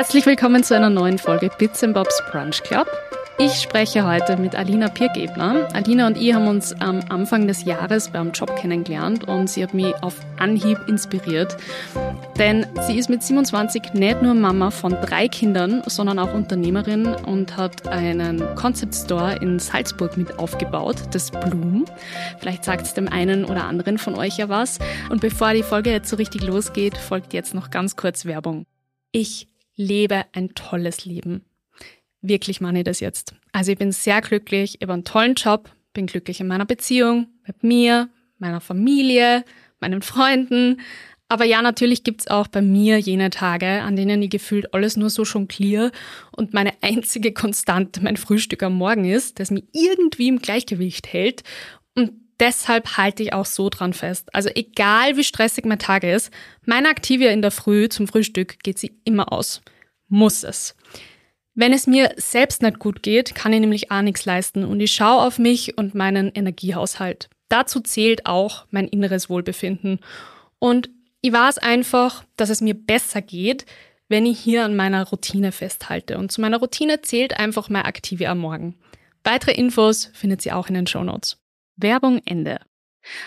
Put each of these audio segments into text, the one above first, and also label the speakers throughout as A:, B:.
A: Herzlich willkommen zu einer neuen Folge Bits Bobs Brunch Club. Ich spreche heute mit Alina Pirgebner. Alina und ich haben uns am Anfang des Jahres beim Job kennengelernt und sie hat mich auf Anhieb inspiriert. Denn sie ist mit 27 nicht nur Mama von drei Kindern, sondern auch Unternehmerin und hat einen Concept Store in Salzburg mit aufgebaut, das Bloom. Vielleicht sagt es dem einen oder anderen von euch ja was. Und bevor die Folge jetzt so richtig losgeht, folgt jetzt noch ganz kurz Werbung. Ich lebe ein tolles Leben wirklich meine ich das jetzt. Also ich bin sehr glücklich, ich habe einen tollen Job, bin glücklich in meiner Beziehung, mit mir, meiner Familie, meinen Freunden. Aber ja, natürlich gibt's auch bei mir jene Tage, an denen ich gefühlt alles nur so schon clear und meine einzige Konstante mein Frühstück am Morgen ist, das mich irgendwie im Gleichgewicht hält. Und deshalb halte ich auch so dran fest. Also egal wie stressig mein Tag ist, meine Aktivia in der Früh zum Frühstück geht sie immer aus. Muss es. Wenn es mir selbst nicht gut geht, kann ich nämlich auch nichts leisten und ich schaue auf mich und meinen Energiehaushalt. Dazu zählt auch mein inneres Wohlbefinden. Und ich weiß einfach, dass es mir besser geht, wenn ich hier an meiner Routine festhalte. Und zu meiner Routine zählt einfach mein Aktive am Morgen. Weitere Infos findet ihr auch in den Show Notes. Werbung Ende.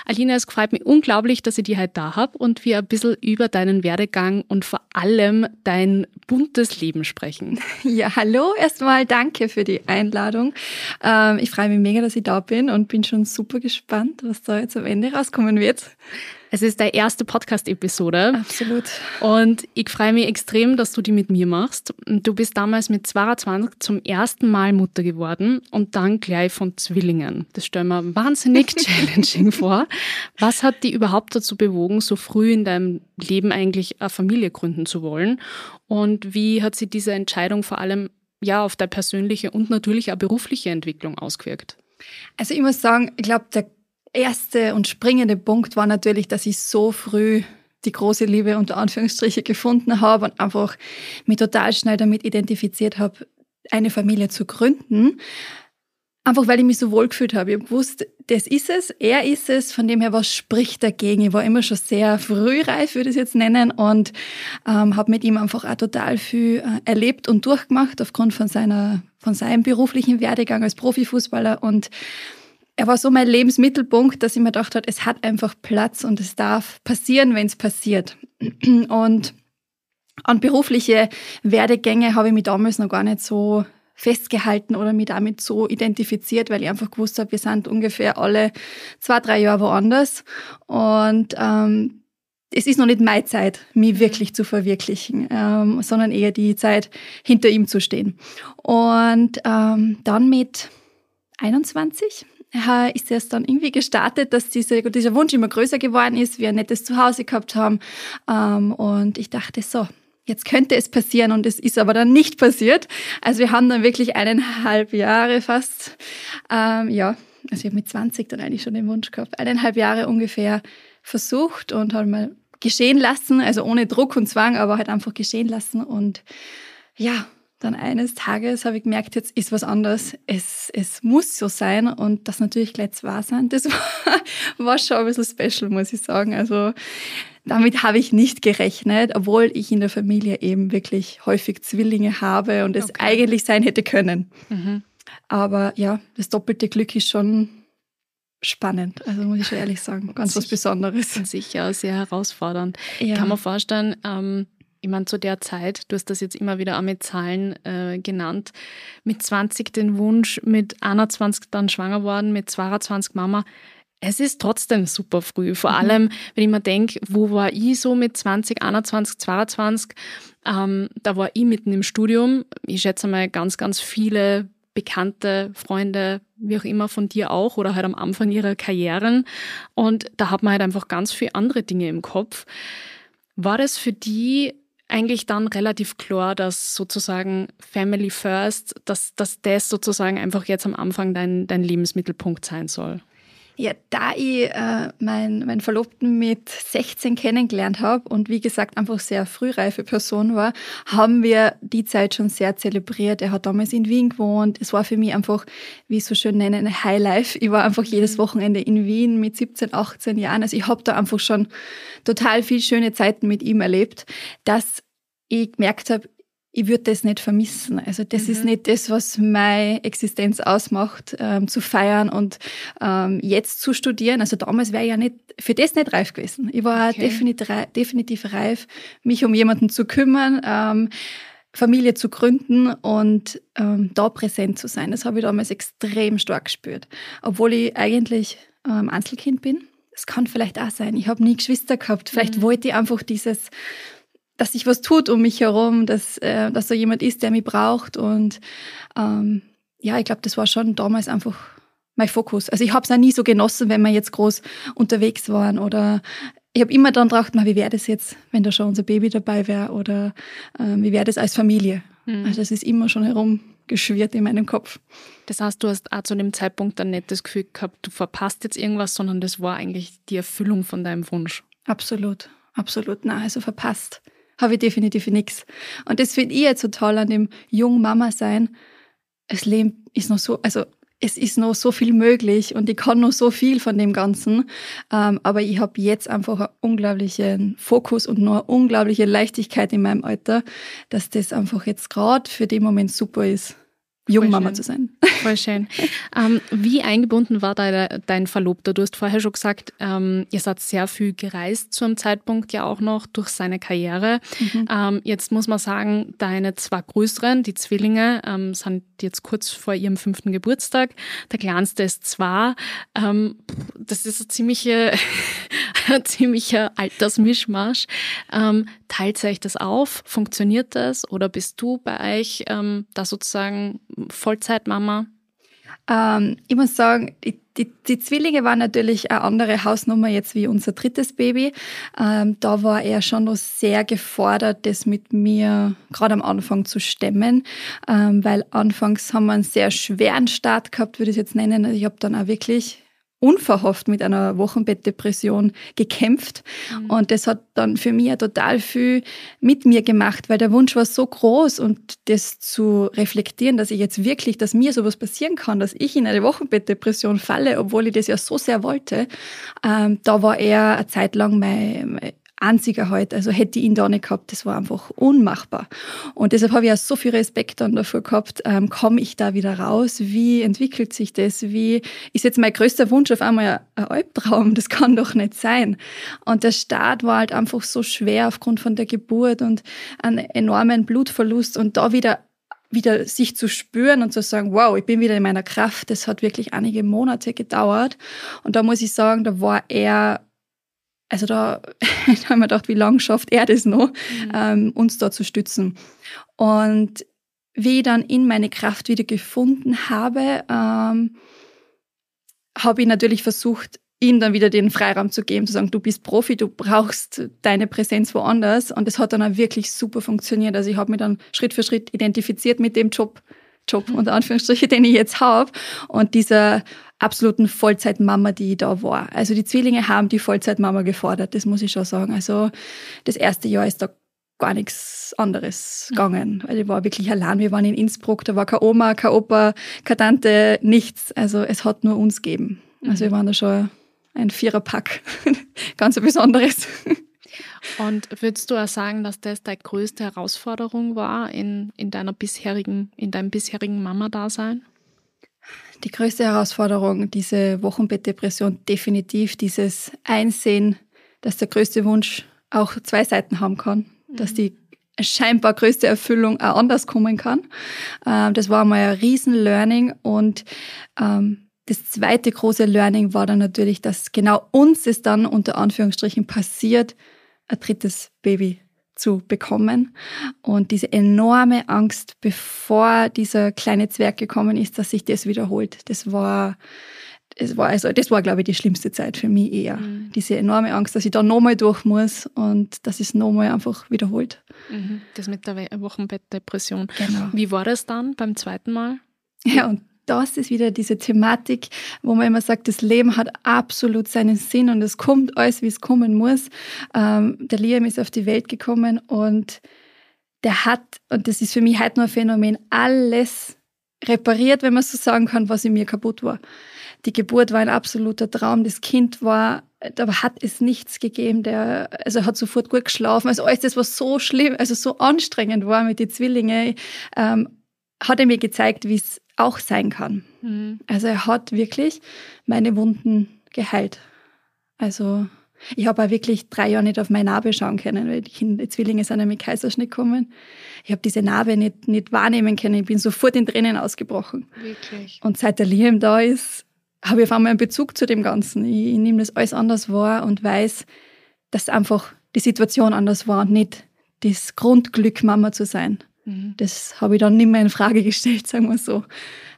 A: Alina, es freut mich unglaublich, dass ich dich heute da habe und wir ein bisschen über deinen Werdegang und vor allem dein buntes Leben sprechen.
B: Ja, hallo, erstmal danke für die Einladung. Ähm, ich freue mich mega, dass ich da bin und bin schon super gespannt, was da jetzt am Ende rauskommen wird.
A: Es ist deine erste Podcast-Episode.
B: Absolut.
A: Und ich freue mich extrem, dass du die mit mir machst. Du bist damals mit 22 zum ersten Mal Mutter geworden und dann gleich von Zwillingen. Das stellen wir wahnsinnig challenging vor. Was hat dich überhaupt dazu bewogen, so früh in deinem Leben eigentlich eine Familie gründen zu wollen? Und wie hat sich diese Entscheidung vor allem ja auf deine persönliche und natürlich auch berufliche Entwicklung ausgewirkt?
B: Also ich muss sagen, ich glaube, der erste und springende Punkt war natürlich, dass ich so früh die große Liebe unter Anführungsstriche gefunden habe und einfach mich total schnell damit identifiziert habe, eine Familie zu gründen. Einfach weil ich mich so wohl gefühlt habe. Ich habe gewusst, das ist es, er ist es, von dem her, was spricht dagegen? Ich war immer schon sehr frühreif, würde ich es jetzt nennen, und ähm, habe mit ihm einfach auch total viel äh, erlebt und durchgemacht aufgrund von seiner, von seinem beruflichen Werdegang als Profifußballer und er war so mein Lebensmittelpunkt, dass ich mir gedacht habe, es hat einfach Platz und es darf passieren, wenn es passiert. Und an berufliche Werdegänge habe ich mich damals noch gar nicht so festgehalten oder mich damit so identifiziert, weil ich einfach gewusst habe, wir sind ungefähr alle zwei, drei Jahre woanders. Und ähm, es ist noch nicht meine Zeit, mich wirklich zu verwirklichen, ähm, sondern eher die Zeit, hinter ihm zu stehen. Und ähm, dann mit 21 ist es dann irgendwie gestartet, dass diese, dieser Wunsch immer größer geworden ist, wir ein nettes Zuhause gehabt haben. Ähm, und ich dachte so, jetzt könnte es passieren und es ist aber dann nicht passiert. Also wir haben dann wirklich eineinhalb Jahre fast, ähm, ja, also ich habe mit 20 dann eigentlich schon den Wunsch gehabt, eineinhalb Jahre ungefähr versucht und halt mal geschehen lassen, also ohne Druck und Zwang, aber halt einfach geschehen lassen und ja, dann eines Tages habe ich gemerkt, jetzt ist was anderes. Es, es muss so sein und das natürlich gleich wahr sein. Das war, war schon ein bisschen special, muss ich sagen. Also damit habe ich nicht gerechnet, obwohl ich in der Familie eben wirklich häufig Zwillinge habe und es okay. eigentlich sein hätte können. Mhm. Aber ja, das doppelte Glück ist schon spannend. Also muss ich schon ehrlich sagen, ganz was Besonderes.
A: Sicher, sehr herausfordernd. Ja. Ich kann mir vorstellen, ähm, ich meine, zu der Zeit, du hast das jetzt immer wieder auch mit Zahlen äh, genannt, mit 20 den Wunsch, mit 21 dann schwanger worden, mit 22 Mama. Es ist trotzdem super früh. Vor mhm. allem, wenn ich mir denke, wo war ich so mit 20, 21, 22? Ähm, da war ich mitten im Studium. Ich schätze mal ganz, ganz viele Bekannte, Freunde, wie auch immer von dir auch oder halt am Anfang ihrer Karrieren. Und da hat man halt einfach ganz viele andere Dinge im Kopf. War das für die eigentlich dann relativ klar, dass sozusagen Family First, dass, dass das sozusagen einfach jetzt am Anfang dein, dein Lebensmittelpunkt sein soll?
B: Ja, da ich äh, meinen mein Verlobten mit 16 kennengelernt habe und wie gesagt einfach sehr frühreife Person war, haben wir die Zeit schon sehr zelebriert. Er hat damals in Wien gewohnt. Es war für mich einfach, wie ich so schön nenne, eine Highlife. Ich war einfach jedes mhm. Wochenende in Wien mit 17, 18 Jahren. Also ich habe da einfach schon total viel schöne Zeiten mit ihm erlebt, dass ich gemerkt habe, ich würde das nicht vermissen. Also das mhm. ist nicht das, was meine Existenz ausmacht, ähm, zu feiern und ähm, jetzt zu studieren. Also damals wäre ich ja nicht für das nicht reif gewesen. Ich war okay. definitiv, definitiv reif, mich um jemanden zu kümmern. Ähm, Familie zu gründen und ähm, da präsent zu sein. Das habe ich damals extrem stark gespürt. Obwohl ich eigentlich ähm, Einzelkind bin. Das kann vielleicht auch sein. Ich habe nie Geschwister gehabt. Vielleicht mhm. wollte ich einfach dieses dass sich was tut um mich herum, dass, äh, dass so jemand ist, der mich braucht. Und ähm, ja, ich glaube, das war schon damals einfach mein Fokus. Also ich habe es auch nie so genossen, wenn wir jetzt groß unterwegs waren oder ich habe immer dann gedacht, wie wäre das jetzt, wenn da schon unser Baby dabei wäre oder äh, wie wäre das als Familie. Mhm. Also das ist immer schon herumgeschwirrt in meinem Kopf.
A: Das heißt, du hast auch zu dem Zeitpunkt dann nicht das Gefühl gehabt, du verpasst jetzt irgendwas, sondern das war eigentlich die Erfüllung von deinem Wunsch.
B: Absolut, absolut. Nein, also verpasst habe ich definitiv nichts. Und das finde ich jetzt so toll an dem jungen Mama sein. Das Leben ist noch so, also es ist noch so viel möglich und ich kann noch so viel von dem Ganzen. Ähm, aber ich habe jetzt einfach einen unglaublichen Fokus und noch eine unglaubliche Leichtigkeit in meinem Alter, dass das einfach jetzt gerade für den Moment super ist. Jungmama zu sein.
A: Voll schön. Ähm, wie eingebunden war dein, dein Verlobter? Du hast vorher schon gesagt, ähm, ihr seid sehr viel gereist zu einem Zeitpunkt ja auch noch durch seine Karriere. Mhm. Ähm, jetzt muss man sagen, deine zwei größeren, die Zwillinge, ähm, sind jetzt kurz vor ihrem fünften Geburtstag. Der kleinste ist zwei. Ähm, das ist eine ziemliche, ein ziemlicher Altersmischmasch. Ähm, teilt ihr euch das auf? Funktioniert das? Oder bist du bei euch da sozusagen Vollzeitmama?
B: Ähm, ich muss sagen, die, die, die, Zwillinge waren natürlich eine andere Hausnummer jetzt wie unser drittes Baby. Ähm, da war er schon noch sehr gefordert, das mit mir gerade am Anfang zu stemmen, ähm, weil anfangs haben wir einen sehr schweren Start gehabt, würde ich es jetzt nennen. Ich habe dann auch wirklich unverhofft mit einer Wochenbettdepression gekämpft. Mhm. Und das hat dann für mich total viel mit mir gemacht, weil der Wunsch war so groß und das zu reflektieren, dass ich jetzt wirklich, dass mir sowas passieren kann, dass ich in eine Wochenbettdepression falle, obwohl ich das ja so sehr wollte, ähm, da war er eine Zeit lang mein einziger halt. Also hätte ich ihn da nicht gehabt, das war einfach unmachbar. Und deshalb habe ich auch so viel Respekt dann dafür gehabt, ähm, komme ich da wieder raus? Wie entwickelt sich das? Wie ist jetzt mein größter Wunsch auf einmal ein Albtraum? Das kann doch nicht sein. Und der Start war halt einfach so schwer aufgrund von der Geburt und einem enormen Blutverlust und da wieder wieder sich zu spüren und zu sagen, wow, ich bin wieder in meiner Kraft, das hat wirklich einige Monate gedauert. Und da muss ich sagen, da war er also da, da haben wir gedacht, wie lange schafft er das noch, mhm. ähm, uns da zu stützen. Und wie ich dann in meine Kraft wieder gefunden habe, ähm, habe ich natürlich versucht, ihm dann wieder den Freiraum zu geben, zu sagen, du bist Profi, du brauchst deine Präsenz woanders. Und das hat dann auch wirklich super funktioniert. Also ich habe mich dann Schritt für Schritt identifiziert mit dem Job, Job mhm. unter Anführungsstriche, den ich jetzt habe. Und dieser absoluten Vollzeitmama, die da war. Also die Zwillinge haben die Vollzeitmama gefordert, das muss ich schon sagen. Also das erste Jahr ist da gar nichts anderes gegangen, weil ich war wirklich allein. Wir waren in Innsbruck, da war keine Oma, keine Opa, keine Tante, nichts. Also es hat nur uns gegeben. Also wir waren da schon ein Viererpack, ganz ein Besonderes.
A: Und würdest du auch sagen, dass das deine größte Herausforderung war in, in deiner bisherigen, in deinem bisherigen Mama-Dasein?
B: Die größte Herausforderung, diese Wochenbettdepression, definitiv dieses Einsehen, dass der größte Wunsch auch zwei Seiten haben kann, mhm. dass die scheinbar größte Erfüllung auch anders kommen kann. Ähm, das war mal ein riesen Learning und ähm, das zweite große Learning war dann natürlich, dass genau uns es dann unter Anführungsstrichen passiert, ein drittes Baby zu bekommen. Und diese enorme Angst, bevor dieser kleine Zwerg gekommen ist, dass sich das wiederholt, das war, das war, also, das war, glaube ich, die schlimmste Zeit für mich eher. Mhm. Diese enorme Angst, dass ich da nochmal durch muss und dass es nochmal einfach wiederholt.
A: Mhm. Das mit der Wochenbettdepression. Genau. Wie war das dann beim zweiten Mal?
B: Ja, und das ist wieder diese Thematik, wo man immer sagt, das Leben hat absolut seinen Sinn und es kommt alles, wie es kommen muss. Ähm, der Liam ist auf die Welt gekommen und der hat, und das ist für mich heute nur ein Phänomen, alles repariert, wenn man so sagen kann, was in mir kaputt war. Die Geburt war ein absoluter Traum. Das Kind war da hat es nichts gegeben. Der, also hat sofort gut geschlafen. Also alles das, was so schlimm, also so anstrengend war mit den Zwillingen, ähm, hat er mir gezeigt, wie es auch sein kann. Mhm. Also er hat wirklich meine Wunden geheilt. Also ich habe auch wirklich drei Jahre nicht auf meine Narbe schauen können, weil die, Kinder, die Zwillinge sind ja mit Kaiserschnitt gekommen. Ich habe diese Narbe nicht, nicht wahrnehmen können. Ich bin sofort in Tränen ausgebrochen. Wirklich? Und seit der Liam da ist, habe ich auf einmal einen Bezug zu dem Ganzen. Ich, ich nehme das alles anders wahr und weiß, dass einfach die Situation anders war und nicht das Grundglück, Mama zu sein. Mhm. Das habe ich dann nicht mehr in Frage gestellt, sagen wir so.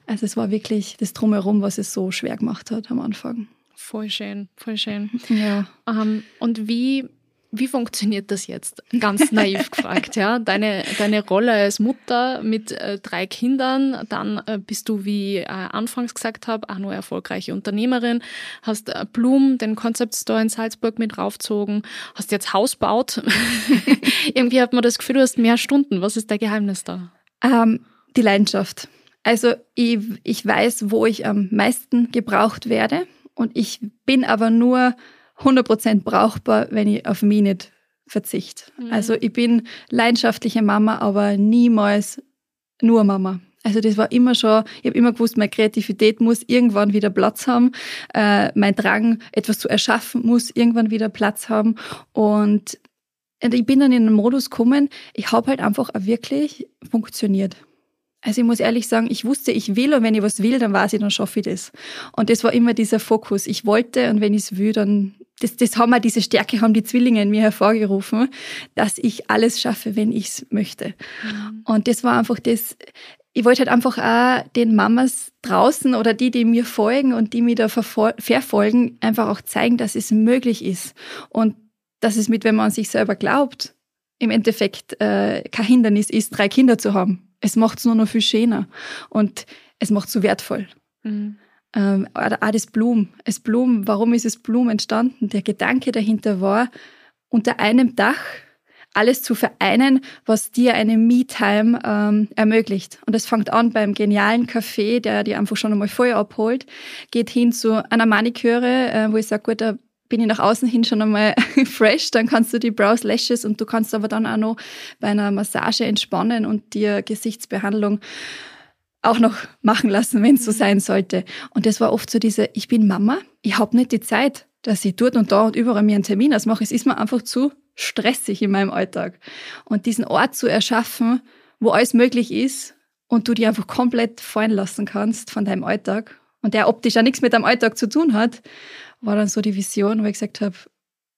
B: Also es war wirklich das Drumherum, was es so schwer gemacht hat am Anfang.
A: Voll schön, voll schön. Ja. Um, und wie wie funktioniert das jetzt? Ganz naiv gefragt, ja. Deine, deine Rolle als Mutter mit äh, drei Kindern, dann äh, bist du, wie äh, anfangs gesagt habe, auch nur erfolgreiche Unternehmerin, hast äh, Blum, den Concept Store in Salzburg mit raufgezogen, hast jetzt Haus baut. Irgendwie hat man das Gefühl, du hast mehr Stunden. Was ist dein Geheimnis da?
B: Ähm, die Leidenschaft. Also ich, ich weiß, wo ich am meisten gebraucht werde und ich bin aber nur 100% brauchbar, wenn ich auf mich nicht verzichte. Mhm. Also ich bin leidenschaftliche Mama, aber niemals nur Mama. Also das war immer schon, ich habe immer gewusst, meine Kreativität muss irgendwann wieder Platz haben. Äh, mein Drang, etwas zu erschaffen, muss irgendwann wieder Platz haben. Und ich bin dann in einen Modus gekommen, ich habe halt einfach auch wirklich funktioniert. Also ich muss ehrlich sagen, ich wusste, ich will und wenn ich was will, dann weiß ich, dann schaffe ich das. Und das war immer dieser Fokus. Ich wollte und wenn ich es will, dann das, das haben wir, diese Stärke haben die Zwillinge in mir hervorgerufen, dass ich alles schaffe, wenn ich es möchte. Mhm. Und das war einfach das, ich wollte halt einfach auch den Mamas draußen oder die, die mir folgen und die mir da verfolgen, einfach auch zeigen, dass es möglich ist. Und dass es mit, wenn man an sich selber glaubt, im Endeffekt äh, kein Hindernis ist, drei Kinder zu haben es macht es nur noch viel schöner und es macht es so wertvoll. Mhm. Ähm, auch das Blum. Das Blum, warum ist es Blum entstanden? Der Gedanke dahinter war, unter einem Dach alles zu vereinen, was dir eine Me-Time ähm, ermöglicht. Und das fängt an beim genialen Café, der dir einfach schon einmal Feuer abholt, geht hin zu einer Maniküre, äh, wo ich sage, gut, da bin ich nach außen hin schon einmal fresh, dann kannst du die Brows Lashes und du kannst aber dann auch noch bei einer Massage entspannen und dir Gesichtsbehandlung auch noch machen lassen, wenn es so mhm. sein sollte. Und das war oft so diese, ich bin Mama, ich habe nicht die Zeit, dass ich dort und da und überall mir einen Termin ausmache. Es ist mir einfach zu stressig in meinem Alltag. Und diesen Ort zu erschaffen, wo alles möglich ist und du dich einfach komplett fallen lassen kannst von deinem Alltag und der optisch ja nichts mit deinem Alltag zu tun hat, war dann so die Vision, wo ich gesagt habe,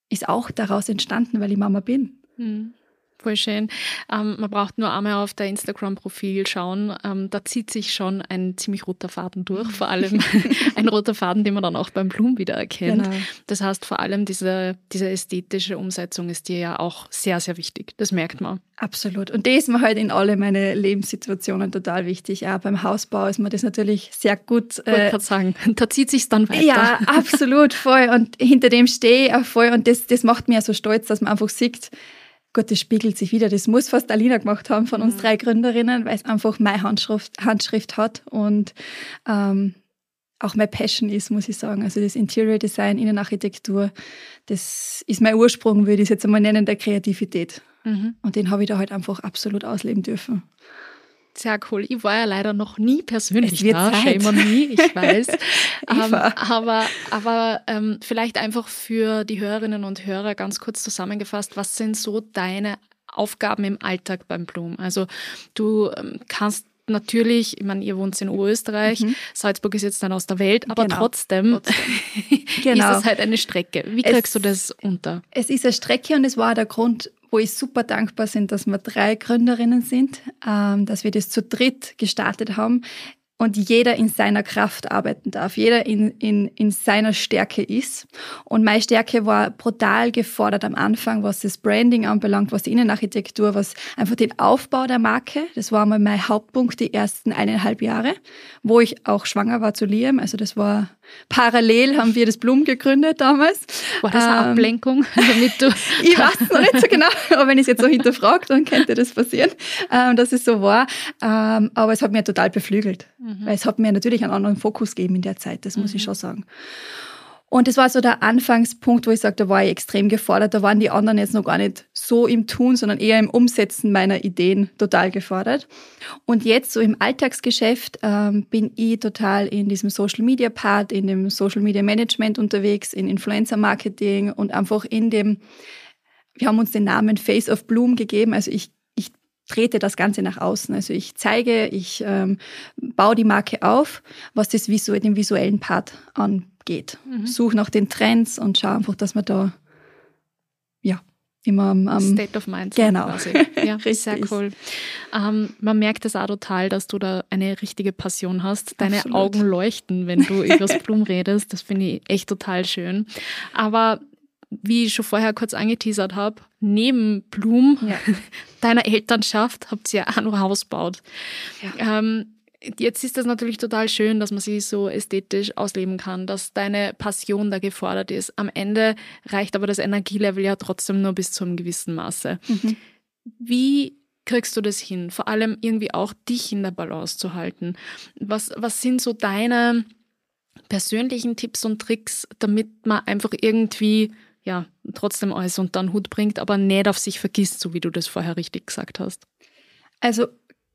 B: ist auch daraus entstanden, weil ich Mama bin.
A: Mhm. Voll schön. Ähm, man braucht nur einmal auf der Instagram-Profil schauen. Ähm, da zieht sich schon ein ziemlich roter Faden durch. Vor allem ein roter Faden, den man dann auch beim Blumen wieder erkennt. Genau. Das heißt, vor allem diese, diese ästhetische Umsetzung ist dir ja auch sehr, sehr wichtig. Das merkt man.
B: Absolut. Und das ist mir halt in alle meine Lebenssituationen total wichtig. Auch beim Hausbau ist mir das natürlich sehr gut.
A: Ich wollte äh, sagen, da zieht sich dann weiter.
B: Ja, absolut, voll. Und hinter dem stehe ich auch voll. Und das, das macht mir so stolz, dass man einfach sieht, Gut, das spiegelt sich wieder. Das muss fast Alina gemacht haben von uns mhm. drei Gründerinnen, weil es einfach meine Handschrift, Handschrift hat und ähm, auch meine Passion ist, muss ich sagen. Also das Interior Design, Innenarchitektur, das ist mein Ursprung, würde ich es jetzt einmal nennen, der Kreativität. Mhm. Und den habe ich da halt einfach absolut ausleben dürfen.
A: Sehr cool. Ich war ja leider noch nie persönlich da. Zeit. Shame on me, ich weiß. ähm, aber aber ähm, vielleicht einfach für die Hörerinnen und Hörer ganz kurz zusammengefasst, was sind so deine Aufgaben im Alltag beim Blum? Also du ähm, kannst natürlich, ich meine, ihr wohnt in Oberösterreich, mhm. Salzburg ist jetzt dann aus der Welt, aber genau. trotzdem, genau. ist es halt eine Strecke. Wie kriegst es, du das unter?
B: Es ist eine Strecke und es war der Grund, wo ich super dankbar bin, dass wir drei Gründerinnen sind, ähm, dass wir das zu dritt gestartet haben und jeder in seiner Kraft arbeiten darf, jeder in, in, in seiner Stärke ist. Und meine Stärke war brutal gefordert am Anfang, was das Branding anbelangt, was die Innenarchitektur, was einfach den Aufbau der Marke. Das war mal mein Hauptpunkt die ersten eineinhalb Jahre, wo ich auch schwanger war zu Liam. Also das war parallel haben wir das Blum gegründet damals.
A: War das eine ähm, Ablenkung? Damit du
B: ich weiß es noch nicht so genau, aber wenn ich es jetzt so hinterfragt, dann könnte das passieren, ähm, dass es so war. Ähm, aber es hat mir total beflügelt. Mhm. Weil es hat mir natürlich einen anderen Fokus gegeben in der Zeit, das muss mhm. ich schon sagen. Und das war so der Anfangspunkt, wo ich sage, da war ich extrem gefordert. Da waren die anderen jetzt noch gar nicht so im Tun, sondern eher im Umsetzen meiner Ideen total gefordert. Und jetzt so im Alltagsgeschäft ähm, bin ich total in diesem Social Media Part, in dem Social Media Management unterwegs, in Influencer Marketing und einfach in dem, wir haben uns den Namen Face of Bloom gegeben. Also ich trete das Ganze nach außen. Also ich zeige, ich ähm, baue die Marke auf, was das Visu den visuellen Part angeht. Mhm. Suche nach den Trends und schaue einfach, dass man da ja immer am, am
A: State of Mind.
B: Genau.
A: Quasi. Ja, sehr cool. Ähm, man merkt es auch total, dass du da eine richtige Passion hast. Deine Absolut. Augen leuchten, wenn du über das Blumen redest. Das finde ich echt total schön. Aber wie ich schon vorher kurz angeteasert habe, neben Blum, ja. deiner Elternschaft, habt ihr ja auch noch Haus gebaut. Ja. Ähm, jetzt ist das natürlich total schön, dass man sich so ästhetisch ausleben kann, dass deine Passion da gefordert ist. Am Ende reicht aber das Energielevel ja trotzdem nur bis zu einem gewissen Maße. Mhm. Wie kriegst du das hin? Vor allem irgendwie auch dich in der Balance zu halten. Was, was sind so deine persönlichen Tipps und Tricks, damit man einfach irgendwie ja, trotzdem alles unter den Hut bringt, aber nicht auf sich vergisst, so wie du das vorher richtig gesagt hast?
B: Also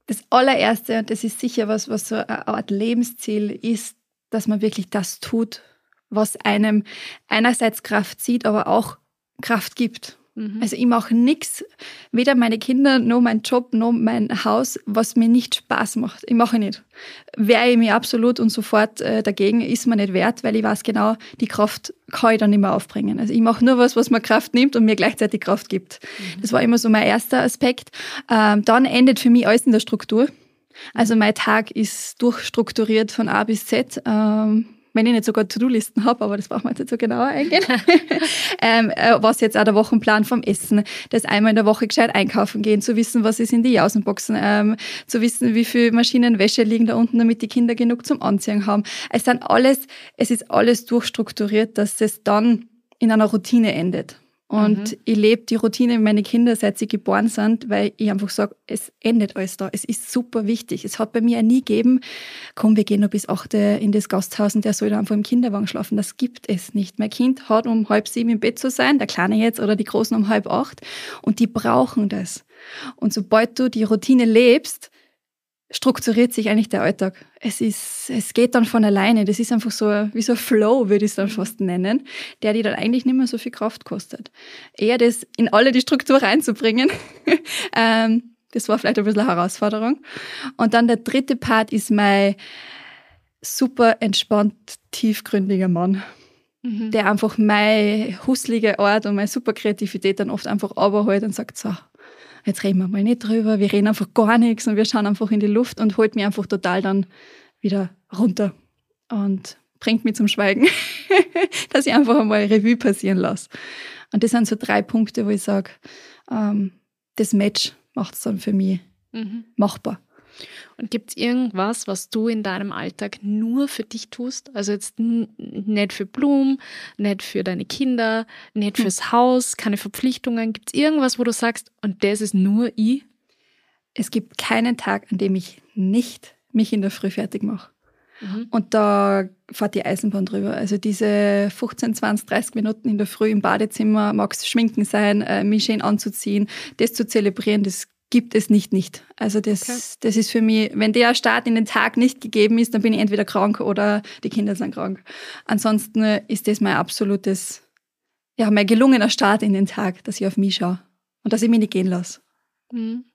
B: das allererste, das ist sicher was, was so eine Art Lebensziel ist, dass man wirklich das tut, was einem einerseits Kraft zieht, aber auch Kraft gibt. Mhm. Also ich mache nichts, weder meine Kinder noch mein Job noch mein Haus, was mir nicht Spaß macht. Ich mache nicht. Wehre ich mich absolut und sofort äh, dagegen, ist mir nicht wert, weil ich weiß genau, die Kraft kann ich dann nicht mehr aufbringen. Also ich mache nur was, was mir Kraft nimmt und mir gleichzeitig Kraft gibt. Mhm. Das war immer so mein erster Aspekt. Ähm, dann endet für mich alles in der Struktur. Also mein Tag ist durchstrukturiert von A bis Z. Ähm, wenn ich nicht sogar To-Do-Listen habe, aber das brauchen wir jetzt nicht so genauer eingehen. ähm, äh, was jetzt auch der Wochenplan vom Essen, das einmal in der Woche gescheit einkaufen gehen, zu wissen, was ist in die Jausenboxen, ähm, zu wissen, wie viel Maschinen Wäsche liegen da unten, damit die Kinder genug zum Anziehen haben. Es sind alles, es ist alles durchstrukturiert, dass es dann in einer Routine endet. Und mhm. ich lebe die Routine mit meinen Kindern, seit sie geboren sind, weil ich einfach sage, es endet alles da. Es ist super wichtig. Es hat bei mir nie gegeben, komm, wir gehen noch bis acht in das Gasthaus und der soll da einfach im Kinderwagen schlafen. Das gibt es nicht. Mein Kind hat um halb sieben im Bett zu sein, der Kleine jetzt oder die Großen um halb acht. Und die brauchen das. Und sobald du die Routine lebst, strukturiert sich eigentlich der Alltag. Es ist, es geht dann von alleine. Das ist einfach so wie so ein Flow, würde ich es dann fast nennen, der dir dann eigentlich nicht mehr so viel Kraft kostet. Eher das in alle die Struktur reinzubringen, ähm, das war vielleicht ein bisschen eine Herausforderung. Und dann der dritte Part ist mein super entspannt, tiefgründiger Mann. Mhm. Der einfach meine husselige Art und meine super Kreativität dann oft einfach überholt und sagt, so, jetzt reden wir mal nicht drüber, wir reden einfach gar nichts und wir schauen einfach in die Luft und holt mich einfach total dann wieder runter und bringt mich zum Schweigen, dass ich einfach einmal Revue passieren lasse. Und das sind so drei Punkte, wo ich sage, ähm, das Match macht es dann für mich mhm. machbar.
A: Und gibt es irgendwas, was du in deinem Alltag nur für dich tust? Also jetzt nicht für Blumen, nicht für deine Kinder, nicht hm. fürs Haus, keine Verpflichtungen. Gibt es irgendwas, wo du sagst, und das ist nur ich?
B: Es gibt keinen Tag, an dem ich nicht mich in der Früh fertig mache. Mhm. Und da fährt die Eisenbahn drüber. Also diese 15, 20, 30 Minuten in der Früh im Badezimmer, mag es schminken sein, äh, mich schön anzuziehen, das zu zelebrieren, das gibt es nicht nicht. Also das, okay. das ist für mich, wenn der Start in den Tag nicht gegeben ist, dann bin ich entweder krank oder die Kinder sind krank. Ansonsten ist das mein absolutes, ja, mein gelungener Start in den Tag, dass ich auf mich schaue und dass ich mich nicht gehen lasse.
A: Mhm.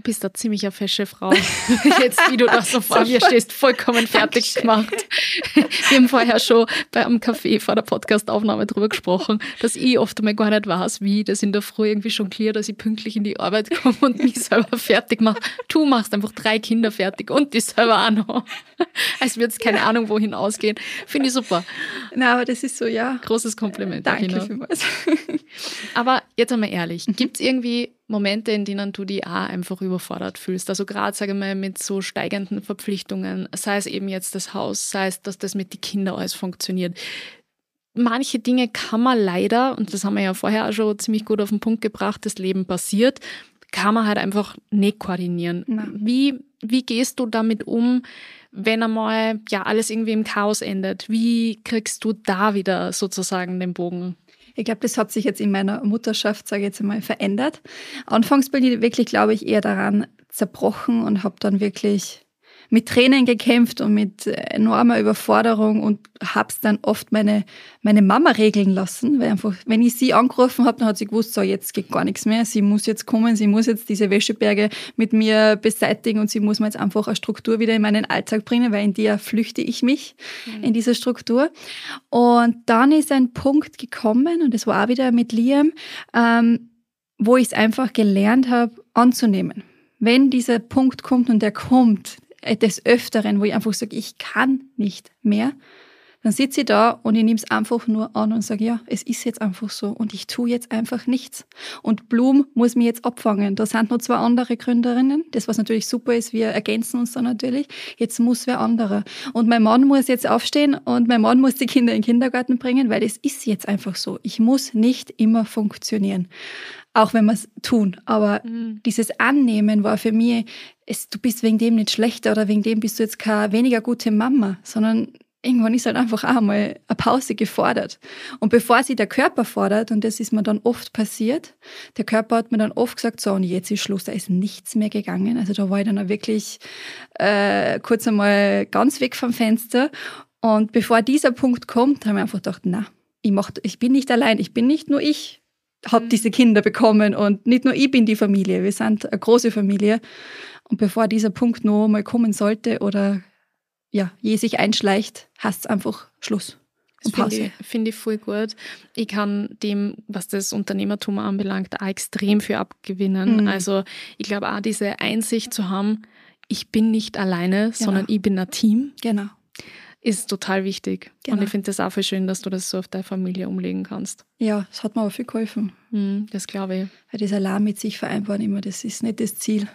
A: Du bist eine ziemlich eine fesche Frau. Jetzt, wie du da so vor mir stehst, vollkommen fertig gemacht. Wir haben vorher schon beim Café vor der Podcastaufnahme drüber gesprochen, dass ich oft einmal gar nicht weiß, wie das in der Früh irgendwie schon klar, dass ich pünktlich in die Arbeit komme und mich selber fertig mache. Du machst einfach drei Kinder fertig und die selber auch noch. Als würde es keine Ahnung wohin ausgehen. Finde ich super.
B: Na, aber das ist so, ja.
A: Großes Kompliment.
B: Danke vielmals.
A: Aber jetzt einmal ehrlich, gibt es irgendwie Momente, in denen du dich auch einfach überfordert fühlst. Also gerade, sage ich mal, mit so steigenden Verpflichtungen, sei es eben jetzt das Haus, sei es, dass das mit den Kindern alles funktioniert. Manche Dinge kann man leider, und das haben wir ja vorher auch schon ziemlich gut auf den Punkt gebracht, das Leben passiert, kann man halt einfach nicht koordinieren. Wie, wie gehst du damit um, wenn einmal ja alles irgendwie im Chaos endet, wie kriegst du da wieder sozusagen den Bogen?
B: Ich glaube, das hat sich jetzt in meiner Mutterschaft, sage ich jetzt einmal, verändert. Anfangs bin ich wirklich, glaube ich, eher daran zerbrochen und habe dann wirklich mit Tränen gekämpft und mit enormer Überforderung und hab's dann oft meine, meine Mama regeln lassen, weil einfach, wenn ich sie angerufen habe, dann hat sie gewusst, so jetzt geht gar nichts mehr, sie muss jetzt kommen, sie muss jetzt diese Wäscheberge mit mir beseitigen und sie muss mir jetzt einfach eine Struktur wieder in meinen Alltag bringen, weil in der flüchte ich mich, mhm. in dieser Struktur. Und dann ist ein Punkt gekommen, und das war auch wieder mit Liam, ähm, wo ich es einfach gelernt habe, anzunehmen. Wenn dieser Punkt kommt und der kommt, des Öfteren, wo ich einfach sage, ich kann nicht mehr, dann sitze ich da und ich nehme es einfach nur an und sage, ja, es ist jetzt einfach so und ich tue jetzt einfach nichts. Und Blum muss mich jetzt abfangen. Da sind noch zwei andere Gründerinnen. Das, was natürlich super ist, wir ergänzen uns da natürlich. Jetzt muss wer anderer. Und mein Mann muss jetzt aufstehen und mein Mann muss die Kinder in den Kindergarten bringen, weil es ist jetzt einfach so. Ich muss nicht immer funktionieren auch wenn wir es tun. Aber mhm. dieses Annehmen war für mich, es, du bist wegen dem nicht schlechter oder wegen dem bist du jetzt keine weniger gute Mama, sondern irgendwann ist halt einfach auch mal eine Pause gefordert. Und bevor sie der Körper fordert, und das ist mir dann oft passiert, der Körper hat mir dann oft gesagt, so, und jetzt ist Schluss, da ist nichts mehr gegangen. Also da war ich dann auch wirklich äh, kurz einmal ganz weg vom Fenster. Und bevor dieser Punkt kommt, haben wir einfach gedacht, na, ich, mach, ich bin nicht allein, ich bin nicht nur ich habe diese Kinder bekommen und nicht nur ich bin die Familie, wir sind eine große Familie. Und bevor dieser Punkt noch mal kommen sollte oder ja, je sich einschleicht, hast es einfach Schluss.
A: Das finde ich, find ich voll gut. Ich kann dem, was das Unternehmertum anbelangt, auch extrem viel abgewinnen. Mhm. Also ich glaube auch diese Einsicht zu haben, ich bin nicht alleine, genau. sondern ich bin ein Team.
B: Genau
A: ist total wichtig. Genau. Und ich finde das auch voll schön, dass du das so auf deine Familie umlegen kannst.
B: Ja, das hat mir aber viel geholfen.
A: Mhm, das glaube ich.
B: Weil das Alarm mit sich vereinbaren immer, das ist nicht das Ziel.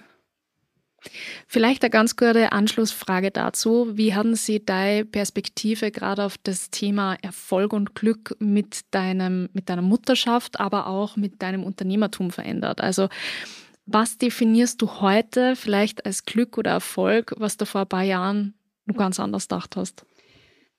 A: Vielleicht eine ganz gute Anschlussfrage dazu. Wie haben Sie deine Perspektive gerade auf das Thema Erfolg und Glück mit, deinem, mit deiner Mutterschaft, aber auch mit deinem Unternehmertum verändert? Also was definierst du heute vielleicht als Glück oder Erfolg, was du vor ein paar Jahren ganz anders gedacht hast?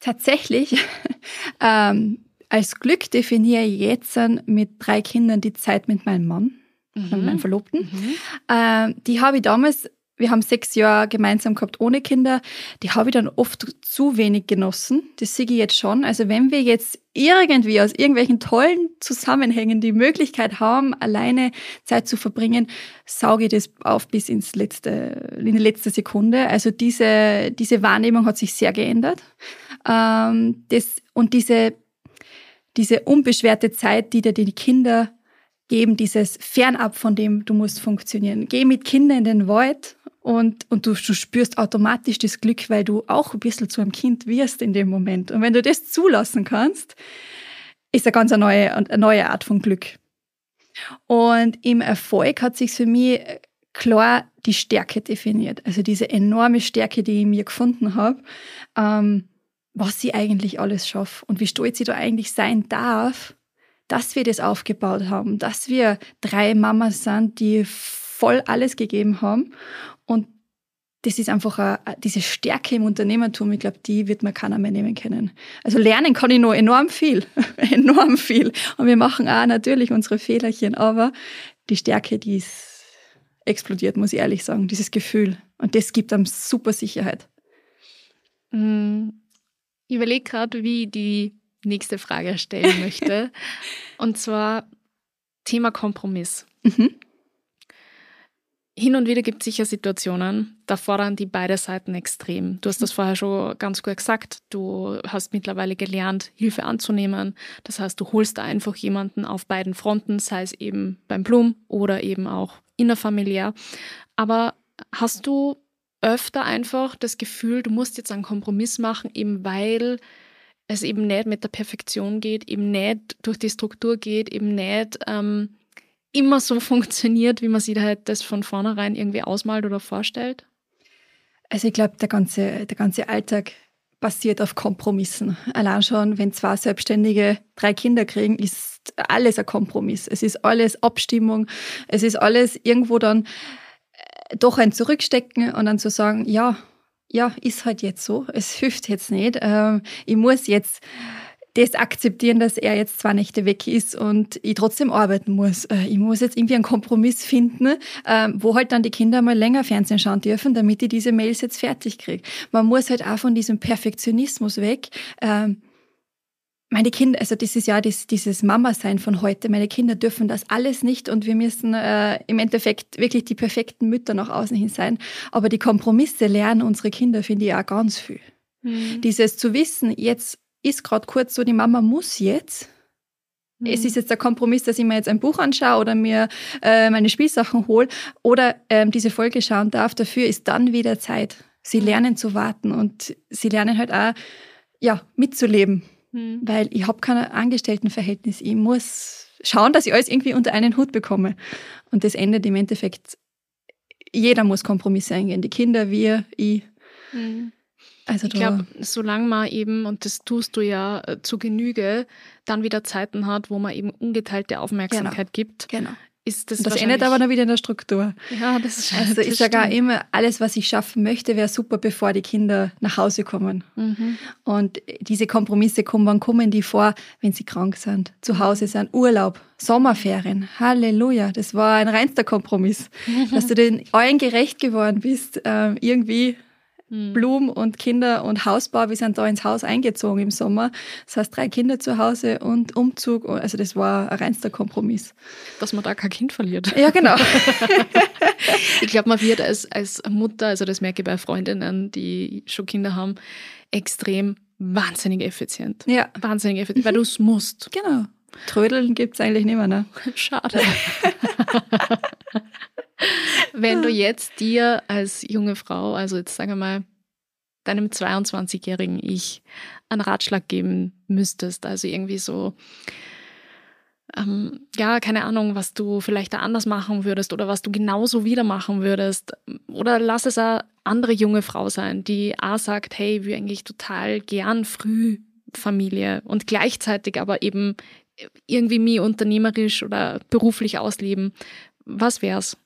B: Tatsächlich, ähm, als Glück definiere ich jetzt mit drei Kindern die Zeit mit meinem Mann, mhm. meinem Verlobten. Mhm. Ähm, die habe ich damals wir haben sechs Jahre gemeinsam gehabt ohne Kinder, die habe ich dann oft zu wenig genossen. Das sehe ich jetzt schon. Also wenn wir jetzt irgendwie aus irgendwelchen tollen Zusammenhängen die Möglichkeit haben, alleine Zeit zu verbringen, sauge ich das auf bis ins letzte, in die letzte Sekunde. Also diese, diese Wahrnehmung hat sich sehr geändert. Ähm, das, und diese, diese unbeschwerte Zeit, die dir die Kinder geben, dieses fernab von dem, du musst funktionieren. Geh mit Kindern in den Wald und, und du, du spürst automatisch das Glück, weil du auch ein bisschen zu einem Kind wirst in dem Moment. Und wenn du das zulassen kannst, ist eine ganz eine neue, eine neue Art von Glück. Und im Erfolg hat sich für mich klar die Stärke definiert. Also diese enorme Stärke, die ich in mir gefunden habe, ähm, was sie eigentlich alles schafft und wie stolz sie da eigentlich sein darf, dass wir das aufgebaut haben, dass wir drei Mamas sind, die voll alles gegeben haben und das ist einfach eine, diese Stärke im Unternehmertum, ich glaube, die wird man keiner mehr nehmen können. Also lernen kann ich noch enorm viel, enorm viel. Und wir machen auch natürlich unsere Fehlerchen, aber die Stärke, die ist explodiert, muss ich ehrlich sagen, dieses Gefühl. Und das gibt einem super Sicherheit.
A: Mm, ich überlege gerade, wie ich die nächste Frage stellen möchte. Und zwar Thema Kompromiss. Mhm. Hin und wieder gibt es sicher Situationen, da fordern die beide Seiten extrem. Du hast das vorher schon ganz gut gesagt. Du hast mittlerweile gelernt, Hilfe anzunehmen. Das heißt, du holst da einfach jemanden auf beiden Fronten, sei es eben beim Blum oder eben auch innerfamiliär. Aber hast du öfter einfach das Gefühl, du musst jetzt einen Kompromiss machen, eben weil es eben nicht mit der Perfektion geht, eben nicht durch die Struktur geht, eben nicht ähm, immer so funktioniert, wie man sich halt das von vornherein irgendwie ausmalt oder vorstellt?
B: Also ich glaube, der ganze, der ganze Alltag basiert auf Kompromissen. Allein schon, wenn zwei Selbstständige drei Kinder kriegen, ist alles ein Kompromiss. Es ist alles Abstimmung. Es ist alles irgendwo dann doch ein Zurückstecken und dann zu sagen, ja, ja, ist halt jetzt so. Es hilft jetzt nicht. Ähm, ich muss jetzt das akzeptieren, dass er jetzt zwei Nächte weg ist und ich trotzdem arbeiten muss. Äh, ich muss jetzt irgendwie einen Kompromiss finden, ähm, wo halt dann die Kinder mal länger Fernsehen schauen dürfen, damit ich diese Mails jetzt fertig kriege. Man muss halt auch von diesem Perfektionismus weg. Ähm, meine Kinder, also das ist ja das, dieses Mama-Sein von heute. Meine Kinder dürfen das alles nicht und wir müssen äh, im Endeffekt wirklich die perfekten Mütter nach außen hin sein. Aber die Kompromisse lernen unsere Kinder, finde ich auch ganz viel. Mhm. Dieses zu wissen, jetzt ist gerade kurz so, die Mama muss jetzt. Mhm. Es ist jetzt der Kompromiss, dass ich mir jetzt ein Buch anschaue oder mir äh, meine Spielsachen hole oder ähm, diese Folge schauen darf. Dafür ist dann wieder Zeit. Sie mhm. lernen zu warten und sie lernen halt auch ja, mitzuleben. Mhm. Weil ich habe kein Angestelltenverhältnis. Ich muss schauen, dass ich alles irgendwie unter einen Hut bekomme. Und das endet im Endeffekt, jeder muss Kompromisse eingehen. Die Kinder, wir, ich. Mhm.
A: Also ich glaube, solange man eben, und das tust du ja äh, zu Genüge, dann wieder Zeiten hat, wo man eben ungeteilte Aufmerksamkeit
B: genau.
A: gibt,
B: genau.
A: Ist das
B: Das endet aber dann wieder in der Struktur.
A: Ja, das ist
B: Also ich sage auch immer, alles, was ich schaffen möchte, wäre super, bevor die Kinder nach Hause kommen. Mhm. Und diese Kompromisse kommen, wann kommen die vor, wenn sie krank sind, zu Hause sind, Urlaub, Sommerferien. Halleluja, das war ein reinster Kompromiss. Dass du den allen gerecht geworden bist, äh, irgendwie hm. Blumen und Kinder und Hausbau. Wir sind da ins Haus eingezogen im Sommer. Das heißt, drei Kinder zu Hause und Umzug. Also das war ein reinster Kompromiss.
A: Dass man da kein Kind verliert.
B: Ja, genau.
A: ich glaube, man wird als, als Mutter, also das merke ich bei Freundinnen, die schon Kinder haben, extrem wahnsinnig effizient.
B: Ja.
A: Wahnsinnig effizient, weil du es musst.
B: Genau. Trödeln gibt es eigentlich nicht mehr. Ne?
A: Schade. Wenn du jetzt dir als junge Frau, also jetzt sagen wir mal, deinem 22-jährigen Ich einen Ratschlag geben müsstest, also irgendwie so, ähm, ja, keine Ahnung, was du vielleicht da anders machen würdest oder was du genauso wieder machen würdest. Oder lass es eine andere junge Frau sein, die A sagt, hey, wir eigentlich total gern früh Familie und gleichzeitig aber eben irgendwie mich unternehmerisch oder beruflich ausleben. Was wär's?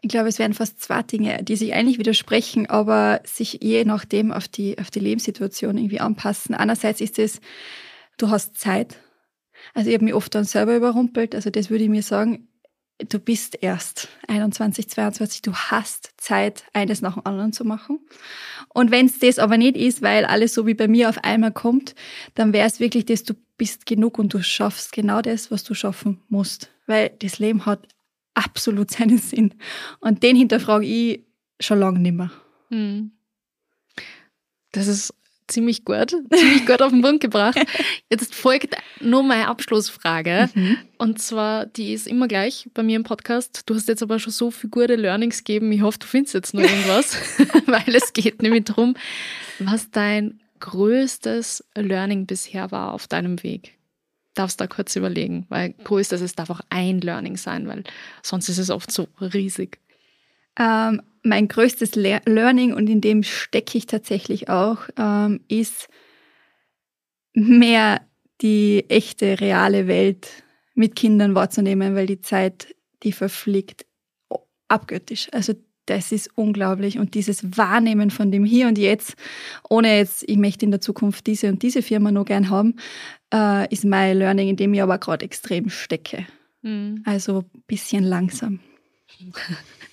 B: Ich glaube, es wären fast zwei Dinge, die sich eigentlich widersprechen, aber sich je nachdem auf die, auf die Lebenssituation irgendwie anpassen. Einerseits ist es, du hast Zeit. Also ich habe mich oft dann selber überrumpelt. Also das würde ich mir sagen, du bist erst 21, 22, du hast Zeit, eines nach dem anderen zu machen. Und wenn es das aber nicht ist, weil alles so wie bei mir auf einmal kommt, dann wäre es wirklich das, du bist genug und du schaffst genau das, was du schaffen musst. Weil das Leben hat absolut seinen Sinn. Und den hinterfrage ich schon lange nicht mehr. Hm.
A: Das ist ziemlich gut, ziemlich gut auf den Punkt gebracht. Jetzt folgt nur meine Abschlussfrage. Mhm. Und zwar, die ist immer gleich bei mir im Podcast. Du hast jetzt aber schon so viele gute Learnings gegeben. Ich hoffe, du findest jetzt noch irgendwas, weil es geht nämlich darum, was dein größtes Learning bisher war auf deinem Weg darfst da kurz überlegen, weil größtes, es darf auch ein Learning sein, weil sonst ist es oft so riesig.
B: Ähm, mein größtes Le Learning, und in dem stecke ich tatsächlich auch, ähm, ist mehr die echte, reale Welt mit Kindern wahrzunehmen, weil die Zeit, die verfliegt abgöttisch. Also das ist unglaublich. Und dieses Wahrnehmen von dem Hier und Jetzt, ohne jetzt, ich möchte in der Zukunft diese und diese Firma noch gern haben, äh, ist mein Learning, in dem ich aber gerade extrem stecke. Mhm. Also ein bisschen langsam.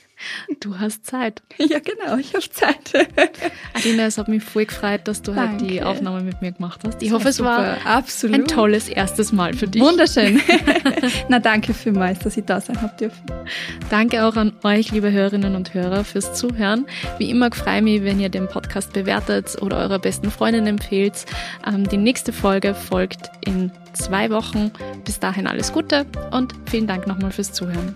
A: Du hast Zeit.
B: Ja, genau, ich habe Zeit.
A: Adina, es hat mich voll gefreut, dass du Danke. heute die Aufnahme mit mir gemacht hast. Ich hoffe, es
B: super.
A: war
B: Absolut.
A: ein tolles erstes Mal für dich.
B: Wunderschön. Na, danke vielmals, dass ich da sein habe dürfen.
A: Danke auch an euch, liebe Hörerinnen und Hörer, fürs Zuhören. Wie immer freue ich mich, wenn ihr den Podcast bewertet oder eurer besten Freundin empfehlt. Ähm, die nächste Folge folgt in zwei Wochen. Bis dahin alles Gute und vielen Dank nochmal fürs Zuhören.